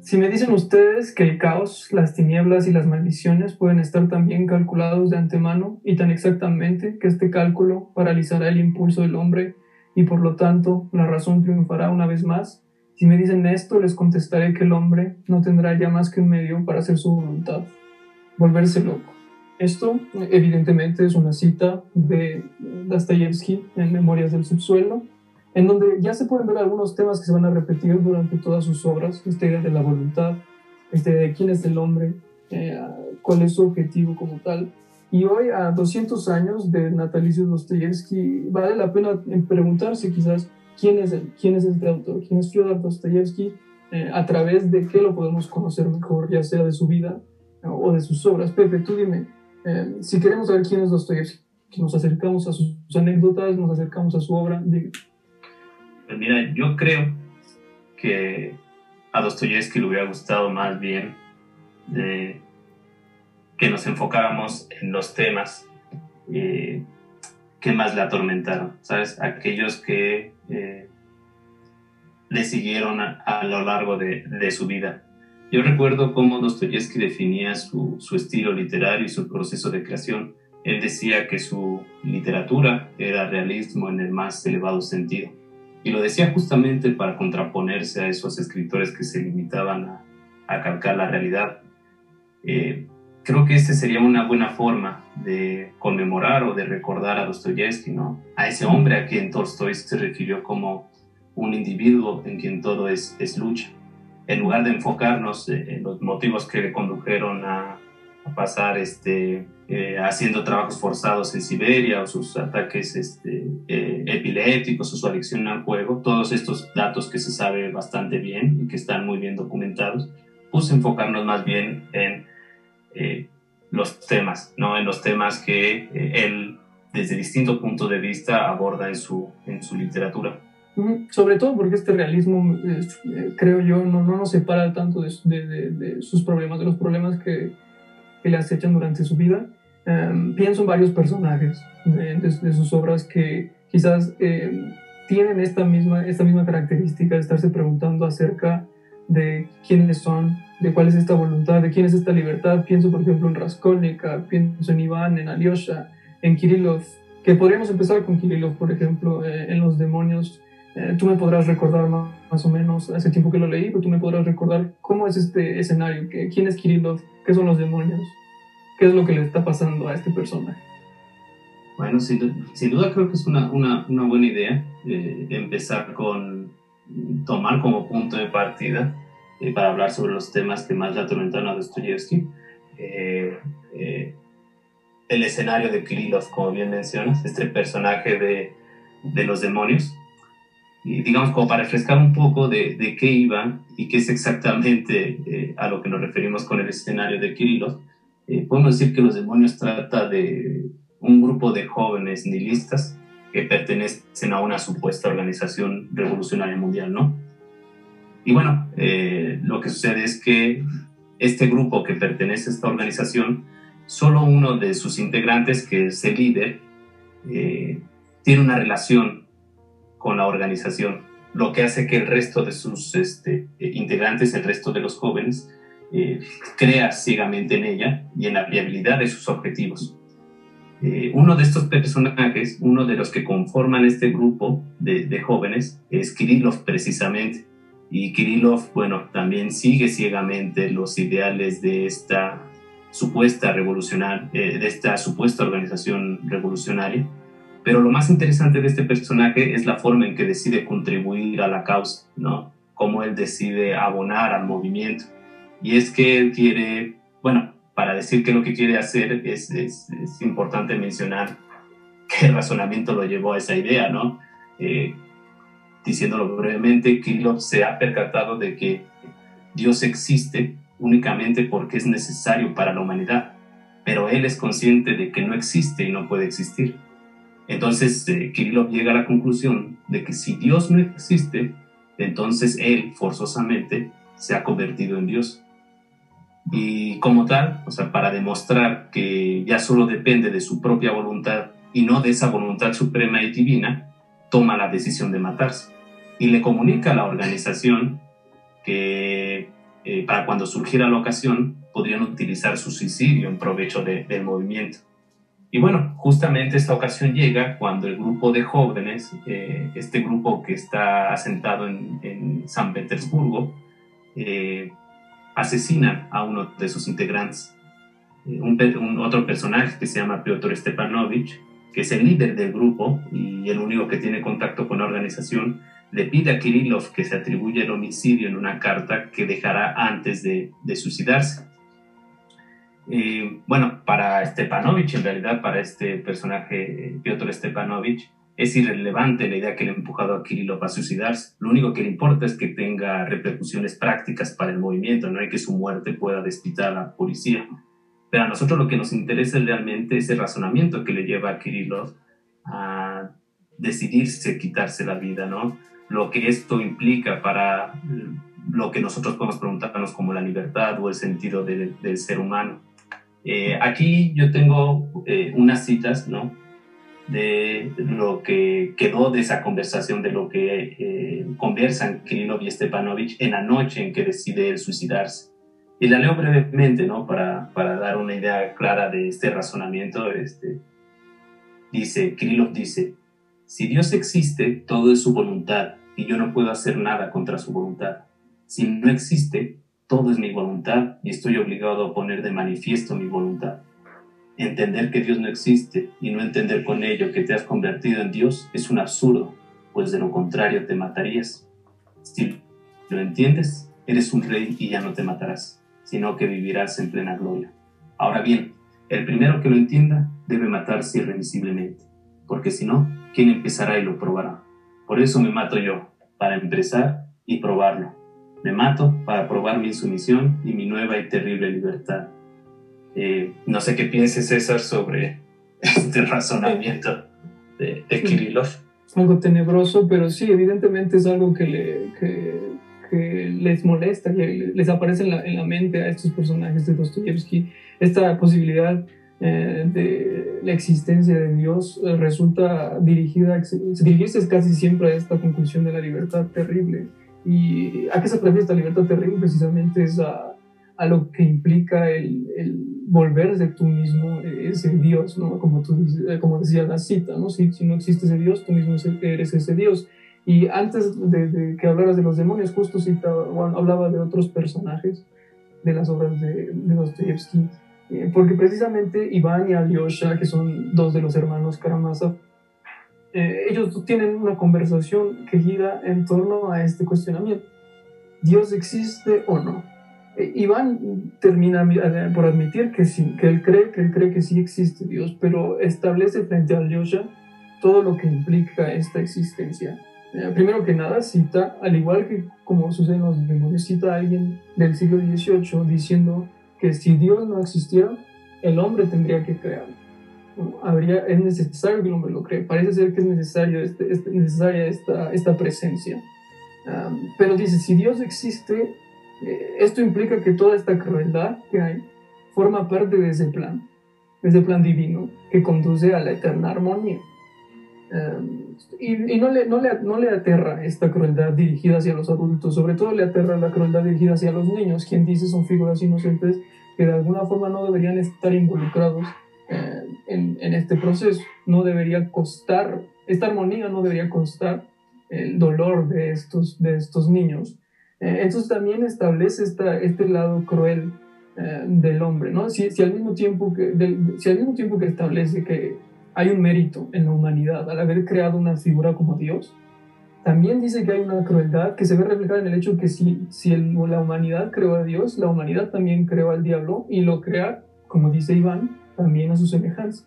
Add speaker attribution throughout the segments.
Speaker 1: Si me dicen ustedes que el caos, las tinieblas y las maldiciones pueden estar también calculados de antemano y tan exactamente que este cálculo paralizará el impulso del hombre y por lo tanto la razón triunfará una vez más, si me dicen esto les contestaré que el hombre no tendrá ya más que un medio para hacer su voluntad, volverse loco. Esto evidentemente es una cita de Dostoyevsky en Memorias del Subsuelo, en donde ya se pueden ver algunos temas que se van a repetir durante todas sus obras, esta idea de la voluntad, esta idea de quién es el hombre, eh, cuál es su objetivo como tal. Y hoy, a 200 años de natalicio Dostoyevsky, vale la pena preguntarse quizás quién es, quién es este autor, quién es Fyodor Dostoyevsky, eh, a través de qué lo podemos conocer mejor, ya sea de su vida o de sus obras. Pepe, tú dime, eh, si queremos saber quién es Dostoyevsky, nos acercamos a sus, anécdotas, nos acercamos a su obra,
Speaker 2: pues mira, yo creo que a Dostoyevsky le hubiera gustado más bien eh, que nos enfocáramos en los temas eh, que más le atormentaron, ¿sabes? Aquellos que eh, le siguieron a, lo largo de, su vida. Yo recuerdo cómo Dostoyevsky definía su, su estilo literario y su proceso de creación. Él decía que su literatura era realismo en el más elevado sentido y lo decía justamente para contraponerse a esos escritores que se limitaban a, a calcar la realidad. Eh, creo que esta sería una buena forma de conmemorar o de recordar a Dostoyevsky, ¿no? A ese hombre a quien Tolstoy se refirió como un individuo en quien todo es, es lucha. En lugar de enfocarnos en los motivos que le condujeron a, pasar este, eh, haciendo trabajos forzados en Siberia o sus ataques este, eh, epilépticos o su adicción al juego, todos estos datos que se sabe bastante bien y que están muy bien documentados, pues enfocarnos más bien en eh, los temas, ¿no? en los temas que él desde distintos puntos de vista aborda en su, en su literatura.
Speaker 1: Sobre todo porque este realismo, creo yo, no, no nos separa tanto de, de, de sus problemas, de los problemas que, que le acechan durante su vida. Em, pienso en varios personajes de, sus obras que quizás em, tienen esta misma, esta misma característica de estarse preguntando acerca de quiénes son, de cuál es esta voluntad, de quién es esta libertad. Pienso, por ejemplo, en Raskolnikov, pienso en Iván, en Alyosha, en Kirillov, que podríamos empezar con Kirillov, por ejemplo, eh, en Los Demonios. Eh, tú me podrás recordar más, más, o menos, hace tiempo que lo leí, pero tú me podrás recordar cómo es este escenario, que, quién es Kirillov, ¿Qué son los demonios? ¿Qué es lo que le está pasando a este personaje?
Speaker 2: Bueno, sin, duda creo que es una, una, una buena idea eh, empezar con tomar como punto de partida eh, para hablar sobre los temas que más le atormentaron a Dostoyevsky. Eh, el escenario de Kirillov, como bien mencionas, este personaje de, de los demonios, digamos como para refrescar un poco de, de qué iba y qué es exactamente eh, a lo que nos referimos con el escenario de Kirillov, eh, podemos decir que Los Demonios trata de un grupo de jóvenes nihilistas que pertenecen a una supuesta organización revolucionaria mundial, ¿no? Y bueno, eh, lo que sucede es que este grupo que pertenece a esta organización, solo uno de sus integrantes, que es el líder, tiene una relación con la organización, lo que hace que el resto de sus este, eh, integrantes, el resto de los jóvenes, eh, crea ciegamente en ella y en la viabilidad de sus objetivos. Eh, uno de estos personajes, uno de los que conforman este grupo de, jóvenes, es Kirillov precisamente. Y Kirillov, bueno, también sigue ciegamente los ideales de esta supuesta revolucionaria, de esta supuesta organización revolucionaria pero lo más interesante de este personaje es la forma en que decide contribuir a la causa, ¿no? Cómo él decide abonar al movimiento. Y es que él quiere, bueno, para decir que lo que quiere hacer es, es, importante mencionar qué razonamiento lo llevó a esa idea, ¿no? Eh, diciéndolo brevemente, Kirillov se ha percatado de que Dios existe únicamente porque es necesario para la humanidad, pero él es consciente de que no existe y no puede existir. Entonces, eh, Kirillov llega a la conclusión de que si Dios no existe, entonces él forzosamente se ha convertido en Dios. Y como tal, o sea, para demostrar que ya solo depende de su propia voluntad y no de esa voluntad suprema y divina, toma la decisión de matarse. Y le comunica a la organización que eh, para cuando surgiera la ocasión podrían utilizar su suicidio en provecho del movimiento. Y bueno, justamente esta ocasión llega cuando el grupo de jóvenes, eh, este grupo que está asentado en, San Petersburgo, eh, asesinan a uno de sus integrantes. Eh, un, otro personaje que se llama Piotr Stepanovich, que es el líder del grupo y el único que tiene contacto con la organización, le pide a Kirillov que se atribuya el homicidio en una carta que dejará antes de, suicidarse. Eh, bueno, para Stepanovich, en realidad, para este personaje, Piotr Stepanovich, es irrelevante la idea que ha empujado a Kirillov a suicidarse. Lo único que le importa es que tenga repercusiones prácticas para el movimiento, no hay que su muerte pueda despitar a la policía. Pero a nosotros lo que nos interesa es realmente ese razonamiento que le lleva a Kirillov a decidirse quitarse la vida, ¿no? Lo que esto implica para lo que nosotros podemos preguntarnos como la libertad o el sentido del ser humano. Eh, aquí yo tengo eh, unas citas, ¿no? de lo que quedó de esa conversación, de lo que eh, conversan Kirillov y Stepanovich en la noche en que decide suicidarse. Y la leo brevemente, ¿no? Para, para dar una idea clara de este razonamiento. Este, dice, Kirillov dice, si Dios existe, todo es su voluntad y yo no puedo hacer nada contra su voluntad. Si no existe, todo es mi voluntad y estoy obligado a poner de manifiesto mi voluntad. Entender que Dios no existe y no entender con ello que te has convertido en Dios es un absurdo, pues de lo contrario te matarías. Si lo entiendes, eres un rey y ya no te matarás, sino que vivirás en plena gloria. Ahora bien, el primero que lo entienda debe matarse irremisiblemente, porque si no, ¿quién empezará y lo probará? Por eso me mato yo, para empezar y probarlo. Me mato para probar mi insumisión y mi nueva y terrible libertad eh, no sé qué piense César sobre este razonamiento de, de Kirillov.
Speaker 1: Algo tenebroso, pero sí, evidentemente es algo que, le, que, les molesta, que les aparece en la, en la, mente a estos personajes de Dostoyevsky. Esta posibilidad eh, de la existencia de Dios eh, resulta dirigida, dirigirse casi siempre a esta conclusión de la libertad terrible. ¿Y a qué se refiere esta libertad terrible? Precisamente es a, a lo que implica el, el volverse tú mismo ese Dios, ¿no? Como, tú, eh, como decía la cita, ¿no? Si, si no existe ese Dios, tú mismo eres ese Dios. Y antes de, que hablaras de los demonios, justo citaba, hablaba de otros personajes de las obras de, de Dostoyevsky, eh, porque precisamente Iván y Alyosha, que son dos de los hermanos Karamazov, eh, ellos tienen una conversación que gira en torno a este cuestionamiento. ¿Dios existe o no? Iván termina eh, por admitir que sí, que él cree, que él cree que sí existe Dios, pero establece frente a Alyosha todo lo que implica esta existencia. Eh, primero que nada, cita, al igual que como sucede en los demonios, cita a alguien del siglo XVIII diciendo que si Dios no existiera, el hombre tendría que crearlo. Habría, es necesario que el hombre lo cree. Parece ser que es necesario este, este necesaria esta, esta presencia. Ah, pero dice, si Dios existe, eh, esto implica que toda esta crueldad que hay forma parte de ese plan, de ese plan divino que conduce a la eterna armonía. Em, y, no, le, no, le, no, le, aterra esta crueldad dirigida hacia los adultos, sobre todo le aterra la crueldad dirigida hacia los niños, quien dice son figuras inocentes que de alguna forma no deberían estar involucrados en, en, este proceso. No debería costar, esta armonía no debería costar el dolor de estos, de estos niños. Eh, entonces también establece esta, este lado cruel eh, del hombre, ¿no? Si, si, al mismo tiempo que, si al mismo tiempo que establece que hay un mérito en la humanidad al haber creado una figura como Dios, también dice que hay una crueldad que se ve reflejada en el hecho que si, si la humanidad creó a Dios, la humanidad también creó al diablo y lo crea, como dice Iván, también a su semejanza,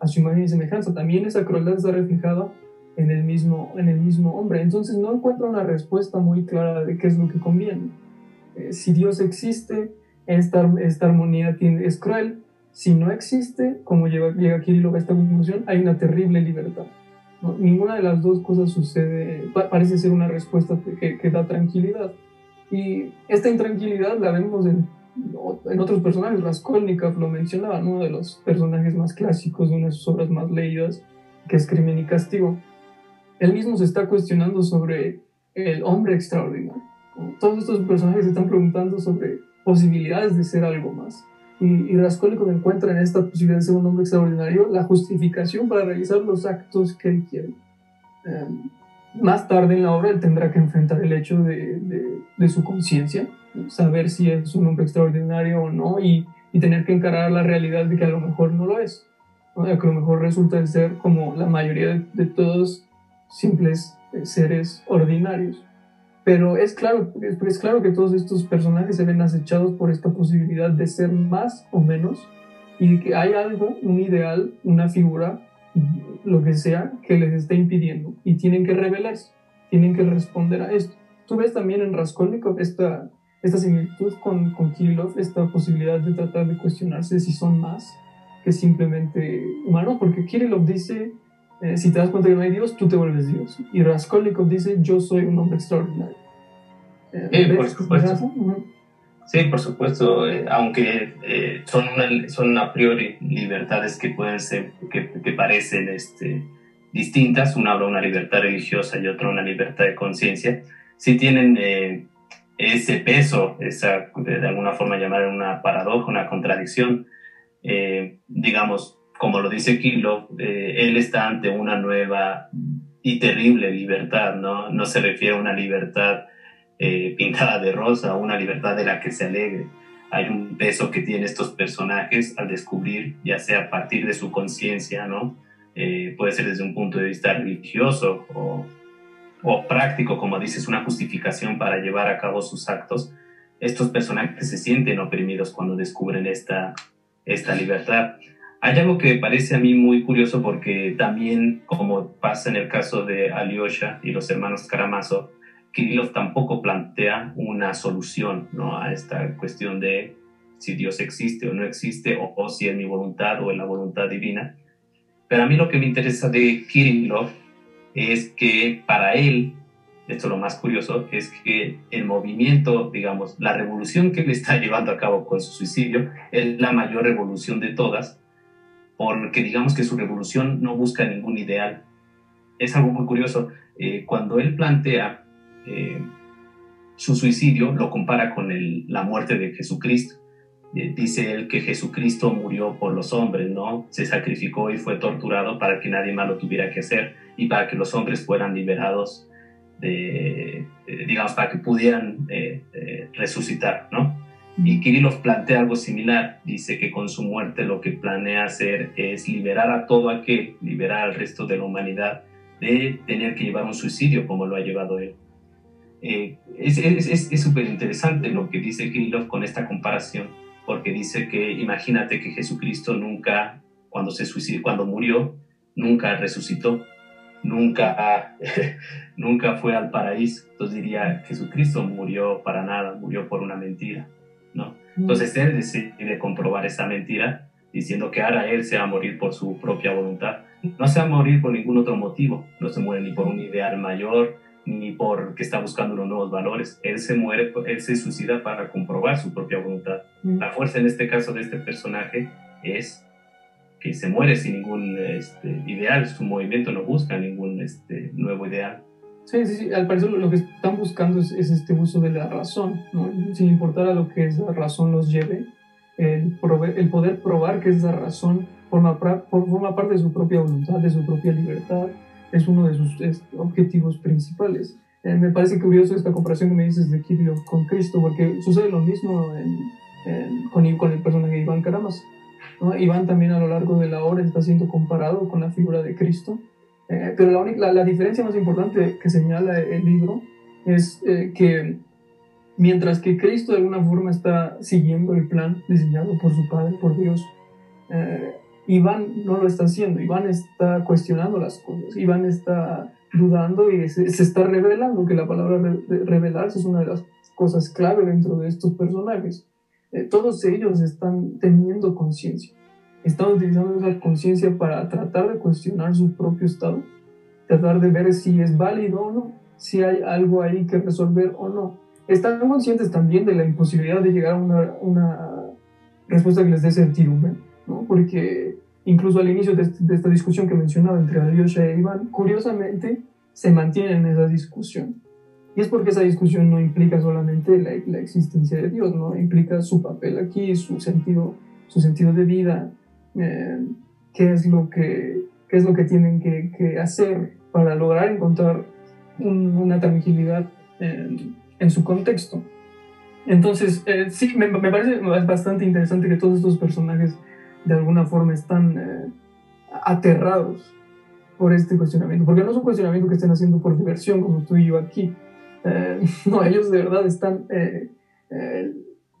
Speaker 1: a su imagen y semejanza. También esa crueldad está reflejada en el mismo, en el mismo hombre. Entonces no encuentra una respuesta muy clara de qué es lo que conviene. Eh, si Dios existe, esta, esta armonía tiene, es cruel. Si no existe, como llega, llega Kirillov a esta conclusión, hay una terrible libertad. Ninguna de las dos cosas sucede, parece ser una respuesta que, que, da tranquilidad. Y esta intranquilidad la vemos en, en otros personajes. Raskolnikov lo mencionaba, uno de los personajes más clásicos de una de sus obras más leídas, que es Crimen y Castigo. Él mismo se está cuestionando sobre el hombre extraordinario. Todos estos personajes se están preguntando sobre posibilidades de ser algo más. Y, y Raskolnikov encuentra en esta posibilidad de ser un hombre extraordinario la justificación para realizar los actos que él quiere. Em, más tarde en la obra él tendrá que enfrentar el hecho de, de, su conciencia, saber si es un hombre extraordinario o no y, y, tener que encarar la realidad de que a lo mejor no lo es, que a lo mejor resulta ser como la mayoría de, todos simples eh, seres ordinarios. Pero es claro, es claro que todos estos personajes se ven acechados por esta posibilidad de ser más o menos y que hay algo, un ideal, una figura, lo que sea, que les está impidiendo y tienen que revelarse, tienen que responder a esto. Tú ves también en Raskolnikov esta, esta similitud con, con Kirillov, esta posibilidad de tratar de cuestionarse si son más que simplemente humanos, porque Kirillov dice eh, si te das cuenta que no hay Dios, tú te vuelves Dios. Y Raskolnikov dice, yo soy un hombre extraordinario.
Speaker 2: Eh, por supuesto. Sí, por supuesto, eh, aunque son, son a priori libertades que pueden ser, que, parecen este, distintas, una habla una libertad religiosa y otra una libertad de conciencia, sí tienen ese peso, esa, de alguna forma llamar una paradoja, una contradicción, digamos, como lo dice Kilo, eh, él está ante una nueva y terrible libertad, ¿no? No se refiere a una libertad eh, pintada de rosa, una libertad de la que se alegre. Hay un peso que tienen estos personajes al descubrir, ya sea a partir de su conciencia, ¿no? Eh, puede ser desde un punto de vista religioso o, práctico, como dices, una justificación para llevar a cabo sus actos. Estos personajes se sienten oprimidos cuando descubren esta, esta libertad. Hay algo que parece a mí muy curioso porque también, como pasa en el caso de Alyosha y los hermanos Karamazov, Kirillov tampoco plantea una solución ¿no? a esta cuestión de si Dios existe o no existe, o, si es mi voluntad o es la voluntad divina. Pero a mí lo que me interesa de Kirillov es que para él, esto es lo más curioso, es que el movimiento, digamos, la revolución que él está llevando a cabo con su suicidio es la mayor revolución de todas, porque digamos que su revolución no busca ningún ideal. Es algo muy curioso. Eh, cuando él plantea eh, su suicidio, lo compara con la muerte de Jesucristo. Eh, dice él que Jesucristo murió por los hombres, ¿no? Se sacrificó y fue torturado para que nadie más lo tuviera que hacer y para que los hombres fueran liberados de, digamos, para que pudieran resucitar, ¿no? Y Kirillov plantea algo similar, dice que con su muerte lo que planea hacer es liberar a todo aquel, liberar al resto de la humanidad de tener que llevar un suicidio como lo ha llevado él. Eh, es súper interesante lo que dice Kirillov con esta comparación, porque dice que imagínate que Jesucristo nunca, cuando se suicidó, cuando murió, nunca resucitó, nunca, nunca fue al paraíso. Entonces diría, Jesucristo murió para nada, murió por una mentira. ¿no? Entonces él decide comprobar esa mentira diciendo que ahora él se va a morir por su propia voluntad. No se va a morir por ningún otro motivo, no se muere ni por un ideal mayor, ni porque está buscando unos nuevos valores. Él se muere, él se suicida para comprobar su propia voluntad. La fuerza en este caso de este personaje es que se muere sin ningún este, ideal, su movimiento no busca ningún este, nuevo ideal.
Speaker 1: Sí, sí, sí. Al parecer lo que están buscando es, este uso de la razón, ¿no? sin importar a lo que esa razón los lleve, el, el poder probar que esa razón forma, forma parte de su propia voluntad, de su propia libertad, es uno de sus objetivos principales. Eh, me parece curioso esta comparación que me dices de Kirillov con Cristo, porque sucede lo mismo con, con, el personaje de Iván Karamas. ¿no? Iván también a lo largo de la obra está siendo comparado con la figura de Cristo eh, pero la, única, la, diferencia más importante que señala el libro es eh, que mientras que Cristo de alguna forma está siguiendo el plan diseñado por su Padre, por Dios, eh, Iván no lo está haciendo, Iván está cuestionando las cosas, Iván está dudando y se, está revelando, que la palabra revelarse es una de las cosas clave dentro de estos personajes. todos ellos están teniendo conciencia están utilizando esa conciencia para tratar de cuestionar su propio estado tratar de ver si es válido o no, si hay algo ahí que resolver o no. Están conscientes también de la imposibilidad de llegar a una, una respuesta que les dé certidumbre, ¿no? porque incluso al inicio de, esta discusión que mencionaba entre Alyosha e Iván, curiosamente se mantiene en esa discusión. Y es porque esa discusión no implica solamente la, la, existencia de Dios, ¿no? implica su papel aquí, su sentido, su sentido de vida, eh, qué, es lo que, qué es lo que tienen que, que hacer para lograr encontrar una tangibilidad en, en, su contexto. Entonces, eh, sí, me, me, parece bastante interesante que todos estos personajes de alguna forma están eh, aterrados por este cuestionamiento, porque no es un cuestionamiento que estén haciendo por diversión como tú y yo aquí. Eh, no, ellos de verdad están,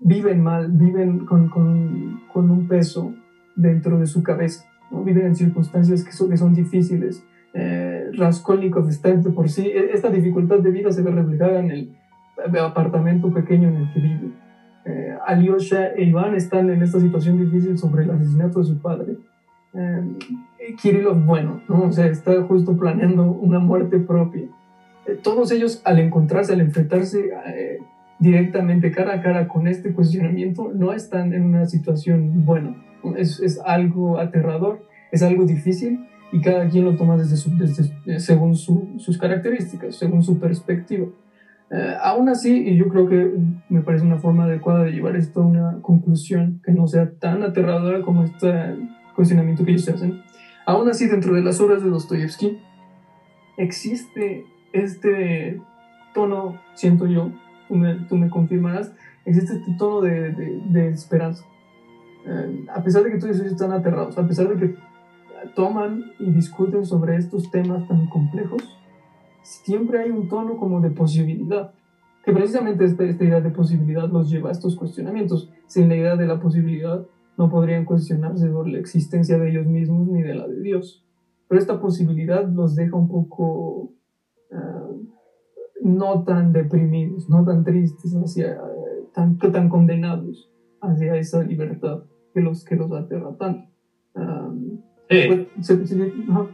Speaker 1: viven mal, viven con, con, con, un peso dentro de su cabeza, ¿no? viven en circunstancias que son, que son difíciles. Raskolnikov está de por sí, e, esta dificultad de vida se ve reflejada en el apartamento pequeño en el que vive. Eh, Alyosha e Iván están en esta situación difícil sobre el asesinato de su padre. Eh, Kirillov, bueno, ¿no? o está justo planeando una muerte propia. Eh, todos ellos, al encontrarse, al enfrentarse eh, directamente cara a cara con este cuestionamiento, no están en una situación buena. Es, es algo aterrador, es algo difícil y cada quien lo toma desde su, desde, según su, sus características, según su perspectiva. Eh, aún así, y yo creo que me parece una forma adecuada de llevar esto a una conclusión que no sea tan aterradora como este cuestionamiento que ellos hacen, aún así dentro de las obras de Dostoyevsky existe este tono, siento yo, tú me, confirmarás, existe este tono de, de, de esperanza. Eh, a pesar de que todos ellos están aterrados, a pesar de que toman y discuten sobre estos temas tan complejos, siempre hay un tono como de posibilidad, que precisamente esta, esta idea de posibilidad los lleva a estos cuestionamientos. Sin la idea de la posibilidad, no podrían cuestionarse sobre la existencia de ellos mismos ni de la de Dios. Pero esta posibilidad los deja un poco uh, no tan deprimidos, no tan tristes, hacia, tan, tan condenados hacia esa libertad que los, que los aterra tanto. Um,
Speaker 2: sí. Pues, se, se, uh,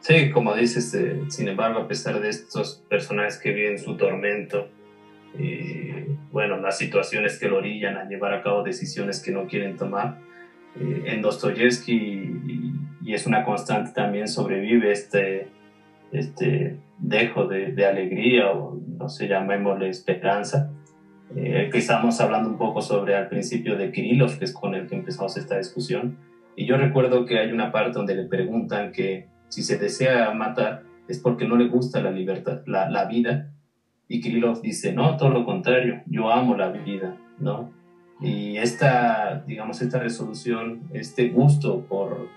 Speaker 2: Sí, como dices, eh, sin embargo, a pesar de estos personajes que viven su tormento, y bueno, las situaciones que lo orillan a llevar a cabo decisiones que no quieren tomar, eh, en Dostoyevsky, y, y, es una constante también, sobrevive este, este dejo de, de alegría, o no sé, llamémosle esperanza. Eh, que estamos hablando un poco sobre al principio de Kirillov, que es con el que empezamos esta discusión. Y yo recuerdo que hay una parte donde le preguntan que si se desea matar es porque no le gusta la libertad, la, la vida. Y Kirillov dice, no, todo lo contrario, yo amo la vida, ¿no? Y esta, digamos, esta resolución, este gusto por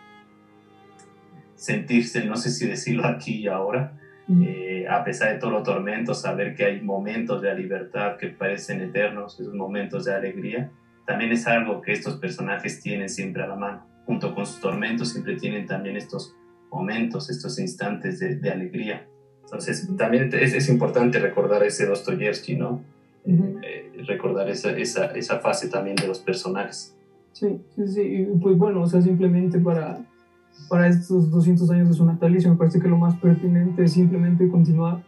Speaker 2: sentirse, no sé si decirlo aquí y ahora, eh, a pesar de todos los tormentos, saber que hay momentos de libertad que parecen eternos, esos momentos de alegría, también es algo que estos personajes tienen siempre a la mano. Junto con sus tormentos siempre tienen también estos momentos, estos instantes de, de alegría. Entonces, también es, es, importante recordar ese Dostoyevsky, ¿no? Uh -huh. eh, recordar esa, esa, esa, fase también de los personajes.
Speaker 1: Sí, sí, sí. Y pues bueno, o sea, simplemente para, para estos 200 años de su natalicio, me parece que lo más pertinente es simplemente continuar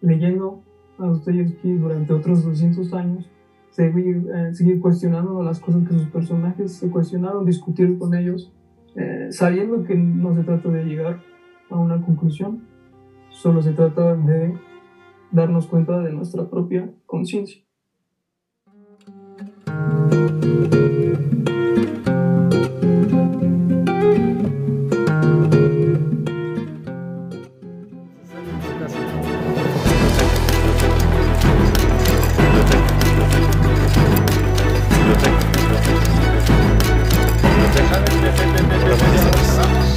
Speaker 1: leyendo a Dostoyevsky durante otros 200 años, seguir, eh, seguir cuestionando las cosas que sus personajes se cuestionaron, discutir con ellos eh, sabiendo que no se trata de llegar a una conclusión, solo se trata de darnos cuenta de nuestra propia conciencia.